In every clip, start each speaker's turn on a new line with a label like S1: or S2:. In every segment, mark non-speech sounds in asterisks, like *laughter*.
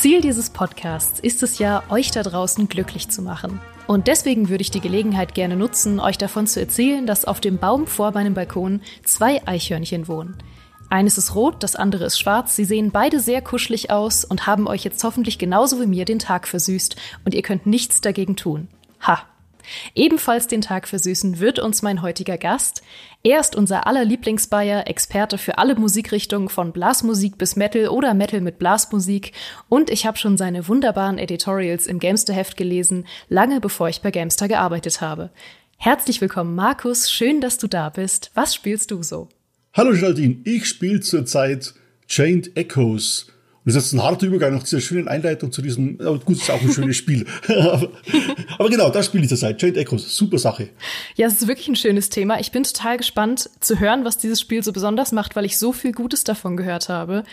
S1: Ziel dieses Podcasts ist es ja, euch da draußen glücklich zu machen. Und deswegen würde ich die Gelegenheit gerne nutzen, euch davon zu erzählen, dass auf dem Baum vor meinem Balkon zwei Eichhörnchen wohnen. Eines ist rot, das andere ist schwarz. Sie sehen beide sehr kuschelig aus und haben euch jetzt hoffentlich genauso wie mir den Tag versüßt und ihr könnt nichts dagegen tun. Ha! Ebenfalls den Tag versüßen wird uns mein heutiger Gast. Er ist unser aller Lieblingsbayer, Experte für alle Musikrichtungen von Blasmusik bis Metal oder Metal mit Blasmusik und ich habe schon seine wunderbaren Editorials im Gamester-Heft gelesen, lange bevor ich bei Gamester gearbeitet habe. Herzlich willkommen, Markus. Schön, dass du da bist. Was spielst du so?
S2: Hallo Geraldine, ich spiele zurzeit Chained Echoes das ist ein harter Übergang nach dieser schönen Einleitung zu diesem, aber gut, ist auch ein schönes Spiel. *laughs* aber, genau, das spiele ich zurzeit. Chained Echoes, super Sache.
S1: Ja, es ist wirklich ein schönes Thema. Ich bin total gespannt zu hören, was dieses Spiel so besonders macht, weil ich so viel Gutes davon gehört habe.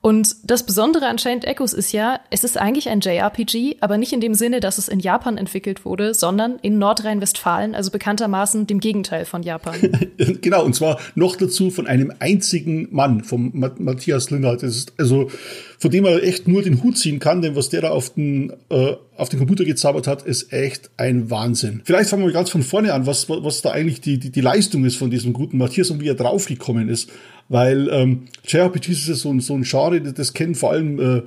S1: Und das Besondere an Chained Echoes ist ja, es ist eigentlich ein JRPG, aber nicht in dem Sinne, dass es in Japan entwickelt wurde, sondern in Nordrhein-Westfalen, also bekanntermaßen dem Gegenteil von Japan. *laughs*
S2: genau, und zwar noch dazu von einem einzigen Mann, vom Matthias Lindert. Das ist also von dem er echt nur den Hut ziehen kann, denn was der da auf den, äh, auf den Computer gezaubert hat, ist echt ein Wahnsinn. Vielleicht fangen wir ganz von vorne an, was, was da eigentlich die, die, die Leistung ist von diesem guten Matthias und wie er draufgekommen ist. Weil ähm, JRPGs ist ja so, ein so ein Genre, das, das kennen vor allem äh,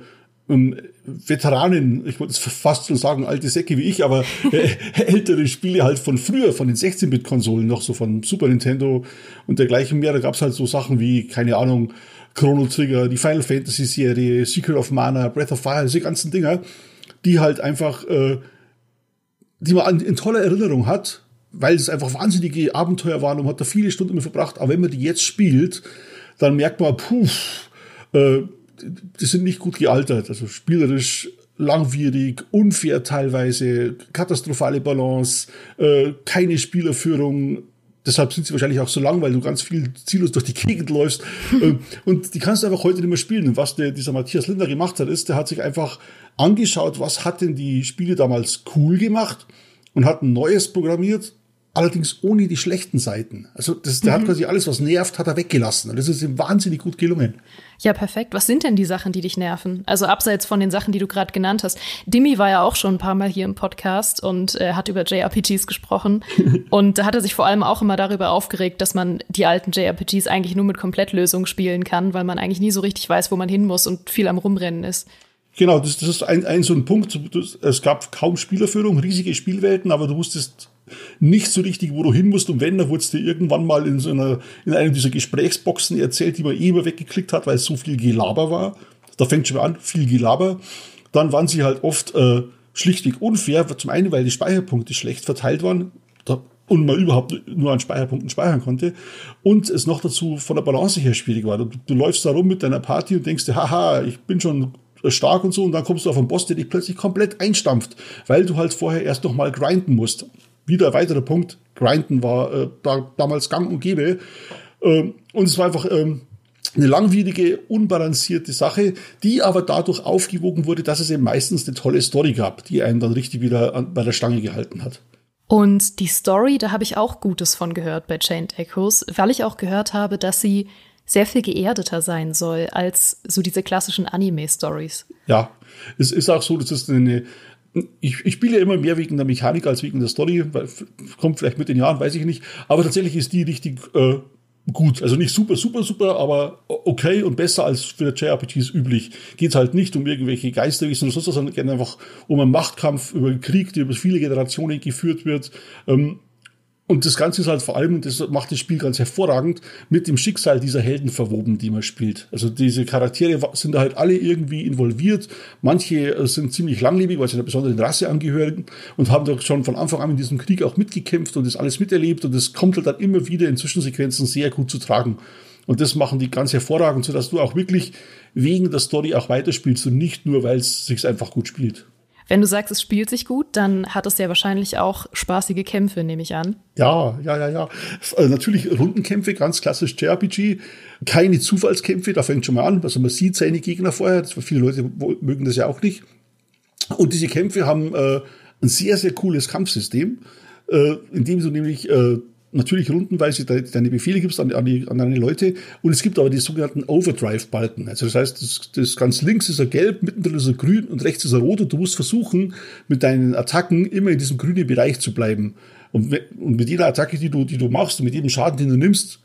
S2: um, Veteranen, ich wollte es *laughs* fast schon sagen, alte Säcke wie ich, aber äh, *laughs* ältere Spiele halt von früher, von den 16-Bit-Konsolen, noch so von Super Nintendo und dergleichen mehr. Da gab's halt so Sachen wie, keine Ahnung, Chrono Trigger, die Final Fantasy Serie, Secret of Mana, Breath of Fire, diese ganzen Dinger, die halt einfach, äh, die man in toller Erinnerung hat, weil es einfach wahnsinnige Abenteuer waren und man hat da viele Stunden mit verbracht. Aber wenn man die jetzt spielt, dann merkt man, puh, äh, die sind nicht gut gealtert. Also spielerisch langwierig, unfair teilweise, katastrophale Balance, äh, keine Spielerführung, Deshalb sind sie wahrscheinlich auch so lang, weil du ganz viel ziellos durch die Gegend läufst. *laughs* Ähm, und die kannst du einfach heute nicht mehr spielen. Und was der, dieser Matthias Lindner gemacht hat, ist, der hat sich einfach angeschaut, was hat denn die Spiele damals cool gemacht und hat ein neues programmiert, allerdings ohne die schlechten Seiten. Also das, der mhm. hat quasi alles, was nervt, hat er weggelassen. Und das ist ihm wahnsinnig gut gelungen.
S1: Ja, perfekt. Was sind denn die Sachen, die dich nerven? Also abseits von den Sachen, die du gerade genannt hast. Dimi war ja auch schon ein paar Mal hier im Podcast und äh, hat über JRPGs gesprochen. *laughs* und da hat er sich vor allem auch immer darüber aufgeregt, dass man die alten JRPGs eigentlich nur mit Komplettlösungen spielen kann, weil man eigentlich nie so richtig weiß, wo man hin muss und viel am Rumrennen ist.
S2: Genau, das, das ist ein, ein so ein Punkt. Es gab kaum Spielerführung, riesige Spielwelten, aber du wusstest nicht so richtig, wo du hin musst. Und wenn, dann wurdest du irgendwann mal in so einer, in einem dieser Gesprächsboxen erzählt, die man eh immer weggeklickt hat, weil es so viel Gelaber war. Da fängt schon mal an, viel Gelaber. Dann waren sie halt oft äh, schlichtweg unfair. Zum einen, weil die Speicherpunkte schlecht verteilt waren. Da, und man überhaupt nur an Speicherpunkten speichern konnte. Und es noch dazu von der Balance her schwierig war. Du, du läufst da rum mit deiner Party und denkst dir, haha, ich bin schon stark und so, und dann kommst du auf einen Boss, der dich plötzlich komplett einstampft, weil du halt vorher erst noch mal grinden musst wieder ein weiterer Punkt. Grinden war äh, da, damals gang und gäbe. Ähm, und es war einfach ähm, eine langwierige, unbalancierte Sache, die aber dadurch aufgewogen wurde, dass es eben meistens eine tolle Story gab, die einen dann richtig wieder an, bei der Stange gehalten hat.
S1: Und die Story, da habe ich auch Gutes von gehört bei Chained Echoes, weil ich auch gehört habe, dass sie sehr viel geerdeter sein soll als so diese klassischen Anime-Stories.
S2: Ja, es ist auch so, dass es eine, ich, ich spiele immer mehr wegen der Mechanik als wegen der Story, weil kommt vielleicht mit den Jahren, weiß ich nicht. Aber tatsächlich ist die richtig äh, gut. Also nicht super, super, super, aber okay und besser als für JRPGs üblich. Geht halt nicht um irgendwelche Geisterwesen oder sonst sondern einfach um einen Machtkampf über einen Krieg, der über viele Generationen geführt wird. Ähm, und das Ganze ist halt vor allem, das macht das Spiel ganz hervorragend, mit dem Schicksal dieser Helden verwoben, die man spielt. Also diese Charaktere sind da halt alle irgendwie involviert. Manche äh, sind ziemlich langlebig, weil sie einer besonderen Rasse angehören und haben doch schon von Anfang an in diesem Krieg auch mitgekämpft und das alles miterlebt. Und das kommt halt dann immer wieder in Zwischensequenzen sehr gut zu tragen. Und das machen die ganz hervorragend, sodass du auch wirklich wegen der Story auch weiterspielst und nicht nur, weil es sich einfach gut spielt.
S1: Wenn du sagst, es spielt sich gut, dann hat es ja wahrscheinlich auch spaßige Kämpfe, nehme ich an.
S2: Ja, ja, ja, ja. Also natürlich Rundenkämpfe, ganz klassisch JRPG. Keine Zufallskämpfe, da fängt schon mal an. Also man sieht seine Gegner vorher. Das, viele Leute mögen das ja auch nicht. Und diese Kämpfe haben äh, ein sehr, sehr cooles Kampfsystem, äh, in dem du nämlich äh, natürlich rundenweise deine Befehle gibst an, an, die, an deine Leute und es gibt aber die sogenannten Overdrive-Balken. Also das heißt, das, das ganz links ist er gelb, mittendrin ist er grün und rechts ist er rot und du musst versuchen, mit deinen Attacken immer in diesem grünen Bereich zu bleiben. Und, und mit jeder Attacke, die du, die du machst und mit jedem Schaden, den du nimmst,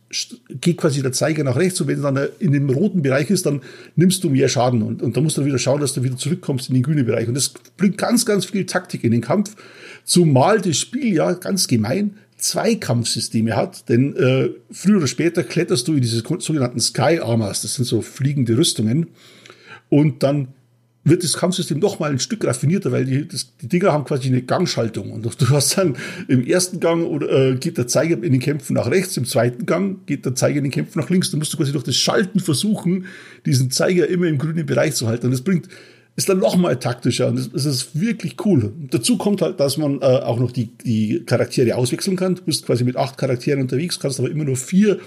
S2: geht quasi der Zeiger nach rechts und wenn er dann in dem roten Bereich ist, dann nimmst du mehr Schaden und, und da musst du wieder schauen, dass du wieder zurückkommst in den grünen Bereich. Und das bringt ganz, ganz viel Taktik in den Kampf, zumal das Spiel ja ganz gemein zwei Kampfsysteme hat, denn äh, früher oder später kletterst du in diese sogenannten Sky Armors, das sind so fliegende Rüstungen, und dann wird das Kampfsystem noch mal ein Stück raffinierter, weil die, das, die Dinger haben quasi eine Gangschaltung. Und du hast dann im ersten Gang oder, äh, geht der Zeiger in den Kämpfen nach rechts, im zweiten Gang geht der Zeiger in den Kämpfen nach links. Du musst du quasi durch das Schalten versuchen, diesen Zeiger immer im grünen Bereich zu halten. Und das bringt ist dann noch mal taktischer und das ist wirklich cool. dazu kommt halt, dass man äh, auch noch die, die Charaktere auswechseln kann. Du bist quasi mit acht Charakteren unterwegs, kannst aber immer nur vier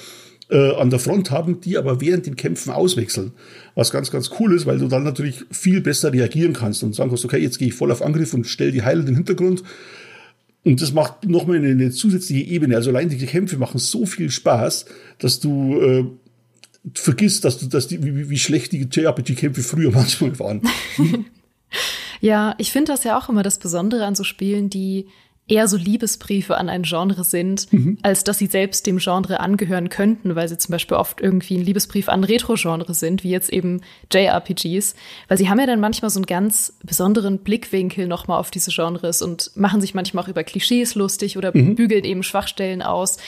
S2: äh, an der Front haben, die aber während dem Kämpfen auswechseln. Was ganz, ganz cool ist, weil du dann natürlich viel besser reagieren kannst und sagen kannst, okay, jetzt gehe ich voll auf Angriff und stell die Heil in den Hintergrund. Und das macht nochmal eine, eine zusätzliche Ebene. Also allein die Kämpfe machen so viel Spaß, dass du äh, vergisst, dass du, dass die, wie, wie schlecht die JRPG-Kämpfe früher *laughs* manchmal waren. *laughs*
S1: ja, ich finde das ja auch immer das Besondere an so Spielen, die eher so Liebesbriefe an ein Genre sind, mhm. als dass sie selbst dem Genre angehören könnten, weil sie zum Beispiel oft irgendwie ein Liebesbrief an Retro-Genre sind, wie jetzt eben JRPGs, weil sie haben ja dann manchmal so einen ganz besonderen Blickwinkel nochmal auf diese Genres und machen sich manchmal auch über Klischees lustig oder mhm. bügeln eben Schwachstellen aus.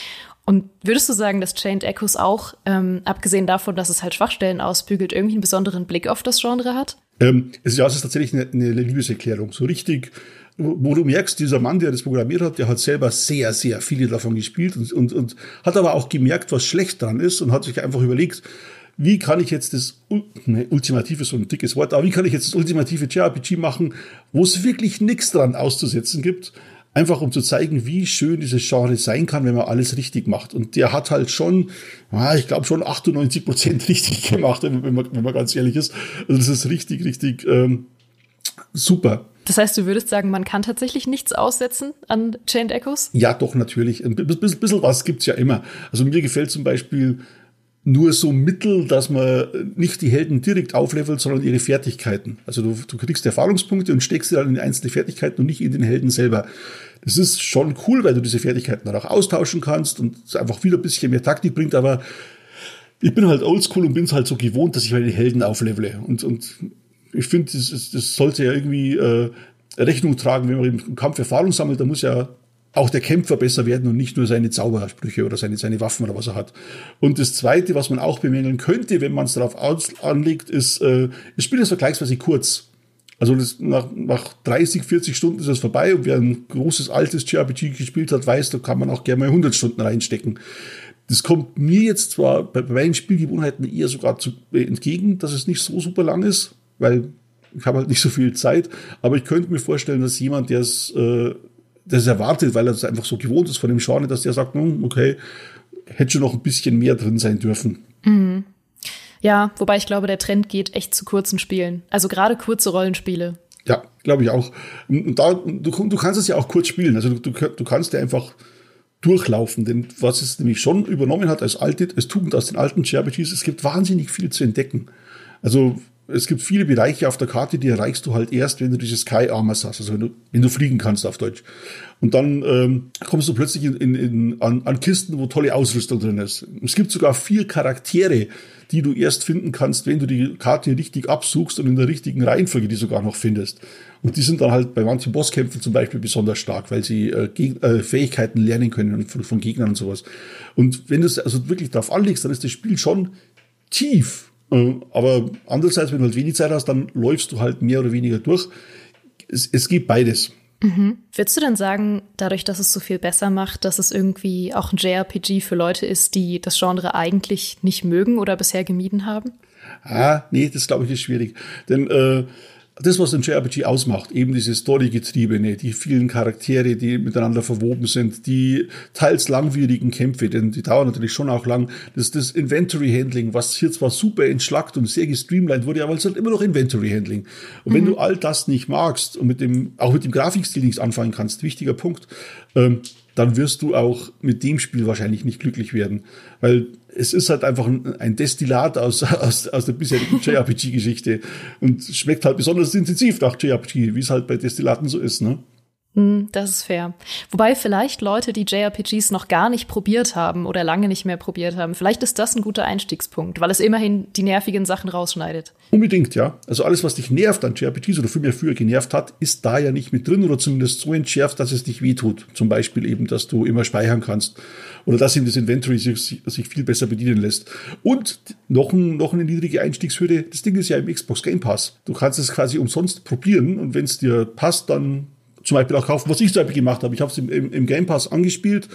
S1: Und würdest du sagen, dass Chained Echoes auch, ähm, abgesehen davon, dass es halt Schwachstellen ausbügelt, irgendwie einen besonderen Blick auf das Genre hat?
S2: Ähm, es, ja, es ist tatsächlich eine, eine Liebeserklärung. So richtig wo du merkst, dieser Mann, der das programmiert hat, der hat selber sehr, sehr viele davon gespielt und, und, und hat aber auch gemerkt, was schlecht dran ist und hat sich einfach überlegt, wie kann ich jetzt das ne, ultimative, so ein dickes Wort, aber wie kann ich jetzt das ultimative JRPG machen, wo es wirklich nichts dran auszusetzen gibt, einfach um zu zeigen, wie schön dieses Genre sein kann, wenn man alles richtig macht. Und der hat halt schon, ich glaube schon 98 Prozent *laughs* richtig gemacht, wenn man, wenn man ganz ehrlich ist. Also das ist richtig, richtig ähm, super.
S1: Das heißt, du würdest sagen, man kann tatsächlich nichts aussetzen an Chained Echoes?
S2: Ja, doch, natürlich. Ein bisschen, bisschen was gibt's ja immer. Also mir gefällt zum Beispiel nur so mittel, dass man nicht die Helden direkt auflevelt, sondern ihre Fertigkeiten. Also du, du kriegst Erfahrungspunkte und steckst sie dann in einzelne Fertigkeiten und nicht in den Helden selber. Das ist schon cool, weil du diese Fertigkeiten dann auch austauschen kannst und es einfach wieder ein bisschen mehr Taktik bringt, aber ich bin halt oldschool und bin es halt so gewohnt, dass ich meine Helden auflevele. Und, und ich finde, das, das sollte ja irgendwie äh, Rechnung tragen, wenn man im Kampf Erfahrung sammelt, da muss ja auch der Kämpfer besser werden und nicht nur seine Zaubersprüche oder seine, seine Waffen oder was er hat. Und das Zweite, was man auch bemängeln könnte, wenn man es darauf anlegt, ist, äh, das Spiel ist vergleichsweise kurz. Also das, nach, nach 30, 40 Stunden ist es vorbei und wer ein großes, altes JRPG gespielt hat, weiß, da kann man auch gerne mal 100 Stunden reinstecken. Das kommt mir jetzt zwar bei, bei meinen Spielgewohnheiten eher sogar zu, äh, entgegen, dass es nicht so super lang ist, weil ich habe halt nicht so viel Zeit. Aber ich könnte mir vorstellen, dass jemand, der es, äh, das erwartet, weil er es einfach so gewohnt ist von dem Genre, dass der sagt, hm, okay, hätte schon noch ein bisschen mehr drin sein dürfen.
S1: Mhm. Ja, wobei ich glaube, der Trend geht echt zu kurzen Spielen. Also gerade kurze Rollenspiele.
S2: Ja, glaube ich auch. Und da, du, du kannst es ja auch kurz spielen. Also du, du kannst ja einfach durchlaufen. Denn was es nämlich schon übernommen hat als alte, als Tugend aus den alten JRPGs, es gibt wahnsinnig viel zu entdecken. Also es gibt viele Bereiche auf der Karte, die erreichst du halt erst, wenn du diese Sky Armors hast, also wenn du, wenn du fliegen kannst auf Deutsch. Und dann ähm, kommst du plötzlich in, in, in, an, an Kisten, wo tolle Ausrüstung drin ist. Es gibt sogar vier Charaktere, die du erst finden kannst, wenn du die Karte richtig absuchst und in der richtigen Reihenfolge die sogar noch findest. Und die sind dann halt bei manchen Bosskämpfen zum Beispiel besonders stark, weil sie äh, äh, Fähigkeiten lernen können von, von Gegnern und sowas. Und wenn du es also wirklich darauf anlegst, dann ist das Spiel schon tief aber andererseits, wenn du halt wenig Zeit hast, dann läufst du halt mehr oder weniger durch. Es, es gibt beides.
S1: Mhm. Würdest du dann sagen, dadurch, dass es so viel besser macht, dass es irgendwie auch ein JRPG für Leute ist, die das Genre eigentlich nicht mögen oder bisher gemieden haben?
S2: Ah, nee, das glaube ich ist schwierig. Denn äh, das, was ein JRPG ausmacht, eben diese Story-getriebene, die vielen Charaktere, die miteinander verwoben sind, die teils langwierigen Kämpfe, denn die dauern natürlich schon auch lang, das, das Inventory-Handling, was hier zwar super entschlackt und sehr gestreamlined wurde, aber es ist halt immer noch Inventory-Handling. Und mhm. wenn du all das nicht magst und mit dem, auch mit dem Grafikstil nichts anfangen kannst, wichtiger Punkt, ähm, dann wirst du auch mit dem Spiel wahrscheinlich nicht glücklich werden. Weil es ist halt einfach ein, Destillat aus, aus, aus der bisherigen JRPG-Geschichte und schmeckt halt besonders intensiv nach JRPG, wie es halt bei Destillaten so ist, ne?
S1: Hm, das ist fair. Wobei vielleicht Leute, die JRPGs noch gar nicht probiert haben oder lange nicht mehr probiert haben, vielleicht ist das ein guter Einstiegspunkt, weil es immerhin die nervigen Sachen rausschneidet.
S2: Unbedingt, ja. Also alles, was dich nervt an JRPGs oder vielmehr früher genervt hat, ist da ja nicht mit drin oder zumindest so entschärft, dass es dich wehtut. Zum Beispiel eben, dass du immer speichern kannst oder dass ihm das Inventory sich, sich viel besser bedienen lässt. Und noch, ein, noch eine niedrige Einstiegshürde. Das Ding ist ja im Xbox Game Pass. Du kannst es quasi umsonst probieren und wenn es dir passt, dann zum Beispiel auch kaufen, was ich zum Beispiel gemacht habe. Ich habe es im, im, Game Pass angespielt,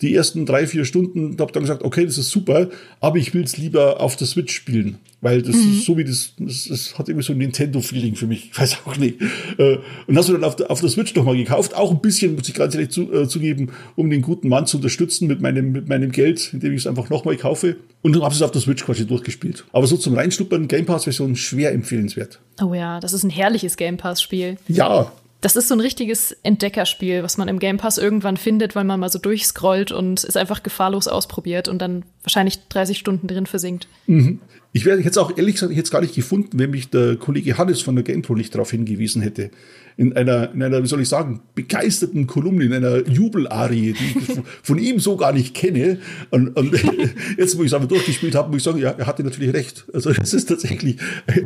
S2: die ersten drei, vier Stunden, habe dann gesagt, okay, das ist super, aber ich will es lieber auf der Switch spielen, weil das mhm. ist so wie das, das, das hat irgendwie so ein Nintendo-Feeling für mich, *laughs* ich weiß auch nicht. Äh, und hast du dann auf der, auf der Switch nochmal gekauft, auch ein bisschen, muss ich ganz ehrlich zu, äh, zugeben, um den guten Mann zu unterstützen mit meinem, mit meinem Geld, indem ich es einfach nochmal kaufe und dann habe es auf der Switch quasi durchgespielt. Aber so zum Reinschnuppern, Game Pass-Version schwer empfehlenswert.
S1: Oh ja, das ist ein herrliches Game Pass-Spiel.
S2: Ja,
S1: das ist so ein richtiges Entdeckerspiel, was man im Game Pass irgendwann findet, weil man mal so durchscrollt und es einfach gefahrlos ausprobiert und dann wahrscheinlich 30 Stunden drin versinkt.
S2: Mhm. Ich wäre jetzt auch ehrlich gesagt jetzt gar nicht gefunden, wenn mich der Kollege Hannes von der GamePro nicht darauf hingewiesen hätte. In einer, in einer, wie soll ich sagen, begeisterten Kolumne, in einer Jubelarie, die ich von *laughs* ihm so gar nicht kenne. Und, und *laughs* jetzt, wo ich es aber durchgespielt habe, muss ich sagen, ja, er hatte natürlich recht. Also das ist tatsächlich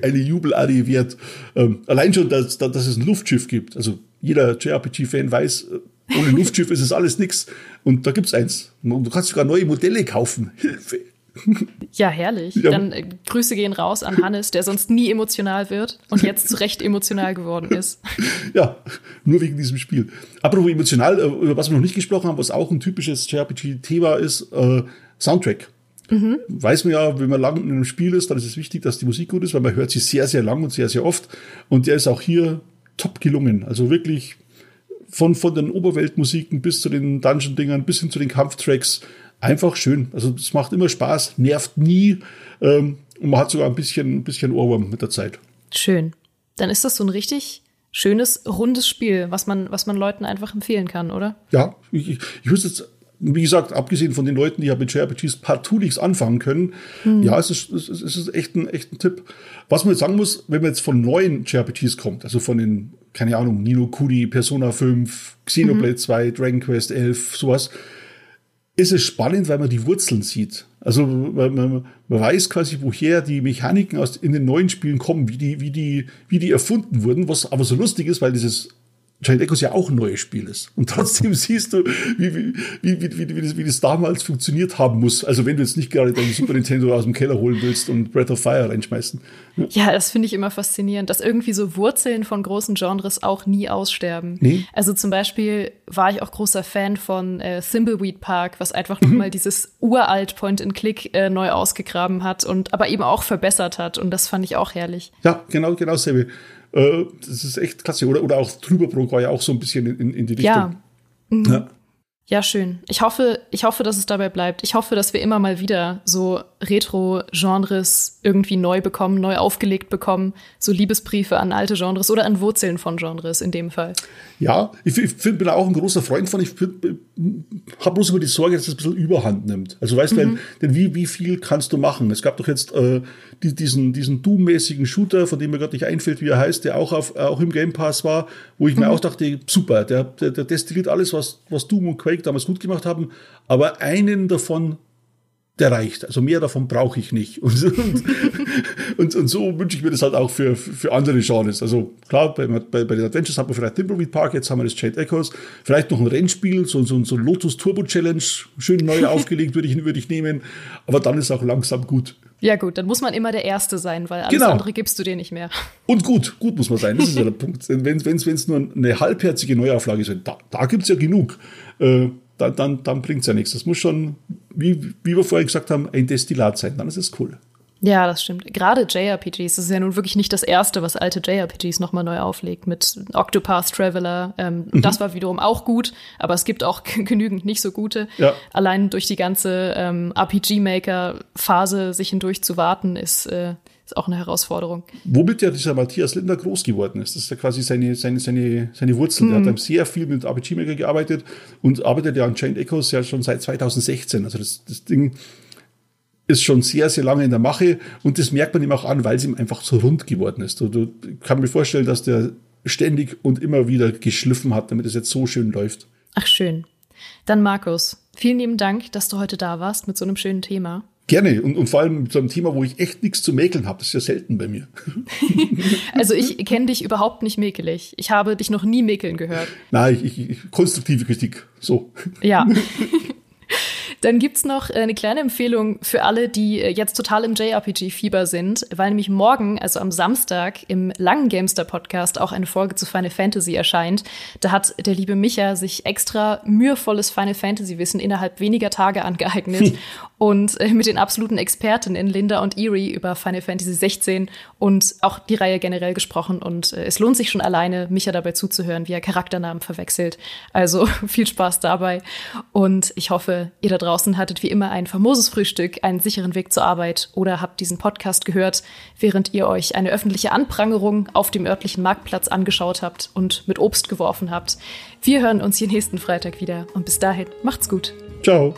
S2: eine Jubelarie wert. Ähm, allein schon, dass, dass es ein Luftschiff gibt. Also jeder JRPG-Fan weiß, ohne Luftschiff ist es alles nix. Und da gibt's eins. Und du kannst sogar neue Modelle kaufen. *laughs*
S1: Ja, herrlich. Ja. Dann äh, Grüße gehen raus an Hannes, der sonst nie emotional wird und jetzt zu Recht emotional geworden ist. *laughs*
S2: Ja, nur wegen diesem Spiel. Apropos emotional, äh, über was wir noch nicht gesprochen haben, was auch ein typisches JRPG-Thema ist, äh, Soundtrack. Mhm. Weiß man ja, wenn man lang in einem Spiel ist, dann ist es wichtig, dass die Musik gut ist, weil man hört sie sehr, sehr lang und sehr, sehr oft. Und der ist auch hier top gelungen. Also wirklich von, von den Oberweltmusiken bis zu den Dungeon-Dingern, bis hin zu den Kampftracks einfach schön. Also es macht immer Spaß, nervt nie ähm, und man hat sogar ein bisschen, ein bisschen Ohrwurm mit der Zeit.
S1: Schön. Dann ist das so ein richtig schönes, rundes Spiel, was man, was man Leuten einfach empfehlen kann, oder?
S2: Ja, ich, ich, ich wüsste jetzt, wie gesagt, abgesehen von den Leuten, die ja mit JRPGs partout nichts anfangen können, hm. ja, es ist, es, ist, es ist echt ein, echt ein Tipp. Was man jetzt sagen muss, wenn man jetzt von neuen JRPGs kommt, also von den, keine Ahnung, Nino Kuni, Persona 5, Xenoblade mhm. 2, Dragon Quest 11, sowas, ist es spannend, weil man die Wurzeln sieht. Also man, man, man weiß quasi, woher die Mechaniken aus in den neuen Spielen kommen, wie die, wie die, wie die erfunden wurden, was aber so lustig ist, weil dieses Giant Echoes ja auch ein neues Spiel ist. Und trotzdem *laughs* siehst du, wie, wie, wie, wie, wie, das, wie das damals funktioniert haben muss. Also wenn du jetzt nicht gerade deinen Super Nintendo aus dem Keller holen willst und Breath of Fire reinschmeißen.
S1: Ja, ja das finde ich immer faszinierend, dass irgendwie so Wurzeln von großen Genres auch nie aussterben. Nee. Also zum Beispiel war ich auch großer Fan von äh, Thimbleweed Park, was einfach mhm. nochmal dieses uralt Point-and-Click äh, neu ausgegraben hat und aber eben auch verbessert hat. Und das fand ich auch herrlich.
S2: Ja, genau, genau dasselbe. Äh, das ist echt klasse. Oder, oder auch Trüberbrook war ja auch so ein bisschen in, in die Richtung.
S1: Ja. Mhm. ja. Ja, schön. Ich hoffe, ich hoffe, dass es dabei bleibt. Ich hoffe, dass wir immer mal wieder so Retro-Genres irgendwie neu bekommen, neu aufgelegt bekommen. So Liebesbriefe an alte Genres oder an Wurzeln von Genres in dem Fall.
S2: Ja, ich, ich bin da auch ein großer Freund von. Ich habe bloß immer die Sorge, dass es ein bisschen Überhand nimmt. Also weißt mhm. du, denn, denn wie, wie viel kannst du machen? Es gab doch jetzt äh, die, diesen, diesen Doom-mäßigen Shooter, von dem mir gerade nicht einfällt, wie er heißt, der auch, auf, auch im Game Pass war, wo ich mhm. mir auch dachte, super, der, der, der destilliert alles, was, was Doom und Quake Quake damals gut gemacht haben, aber einen davon, der reicht. Also mehr davon brauche ich nicht. Und, *laughs* und, und, und, so wünsche ich mir das halt auch für, für andere Genres. Also klar, bei, bei, bei den Adventures haben wir vielleicht Thimbleweed Park, jetzt haben wir das Jade Echoes, vielleicht noch ein Rennspiel, so, so, so ein Lotus Turbo Challenge, schön neu *laughs* aufgelegt, würde ich, würde ich nehmen. Aber dann ist auch langsam gut.
S1: Ja, gut, dann muss man immer der Erste sein, weil alles genau. andere gibst du dir nicht mehr. *laughs*
S2: Und gut, gut muss man sein. Das ist ja der *laughs* Punkt. Wenn es nur eine halbherzige Neuauflage ist, da, da gibt es ja genug. Äh, dann, dann, dann bringt es ja nichts. Das muss schon, wie, wie wir vorher gesagt haben, ein Destillat sein. Dann ist es cool.
S1: Ja, das stimmt. Gerade JRPGs, das ist ja nun wirklich nicht das erste, was alte JRPGs nochmal neu auflegt mit Octopath Traveler. Ähm, mhm. Das war wiederum auch gut, aber es gibt auch *laughs* genügend nicht so gute. Ja. Allein durch die ganze ähm, RPG-Maker-Phase sich hindurch zu warten, ist, äh, ist auch eine Herausforderung.
S2: Womit ja dieser Matthias Linder groß geworden ist. Das ist ja quasi seine, seine, seine, seine Wurzel. Mhm. Der hat dann sehr viel mit RPG Maker gearbeitet und arbeitet ja an Chained Echoes ja schon seit 2016. Also das, das Ding ist schon sehr, sehr lange in der Mache und das merkt man ihm auch an, weil es ihm einfach so rund geworden ist. Du, du kann mir vorstellen, dass der ständig und immer wieder geschliffen hat, damit es jetzt so schön läuft.
S1: Ach, schön. Dann Markus, vielen lieben Dank, dass du heute da warst mit so einem schönen Thema.
S2: Gerne und, und vor allem mit so einem Thema, wo ich echt nichts zu mäkeln habe. Das ist ja selten bei mir. *laughs*
S1: also ich kenne dich überhaupt nicht mäkelig. Ich habe dich noch nie mäkeln gehört.
S2: Nein, ich, ich, konstruktive Kritik. So.
S1: Ja. *laughs* Dann gibt's noch äh, eine kleine Empfehlung für alle, die äh, jetzt total im JRPG-Fieber sind, weil nämlich morgen, also am Samstag, im langen Gamester-Podcast auch eine Folge zu Final Fantasy erscheint. Da hat der liebe Micha sich extra mühevolles Final Fantasy-Wissen innerhalb weniger Tage angeeignet und äh, mit den absoluten Expertinnen Linda und Erie über Final Fantasy 16 und auch die Reihe generell gesprochen. Und es lohnt sich schon alleine, Micha dabei zuzuhören, wie er Charakternamen verwechselt. Also *laughs* viel Spaß dabei. Und ich hoffe, ihr da draußen hattet wie immer ein famoses Frühstück, einen sicheren Weg zur Arbeit oder habt diesen Podcast gehört, während ihr euch eine öffentliche Anprangerung auf dem örtlichen Marktplatz angeschaut habt und mit Obst geworfen habt. Wir hören uns hier nächsten Freitag wieder und bis dahin macht's gut.
S2: Ciao.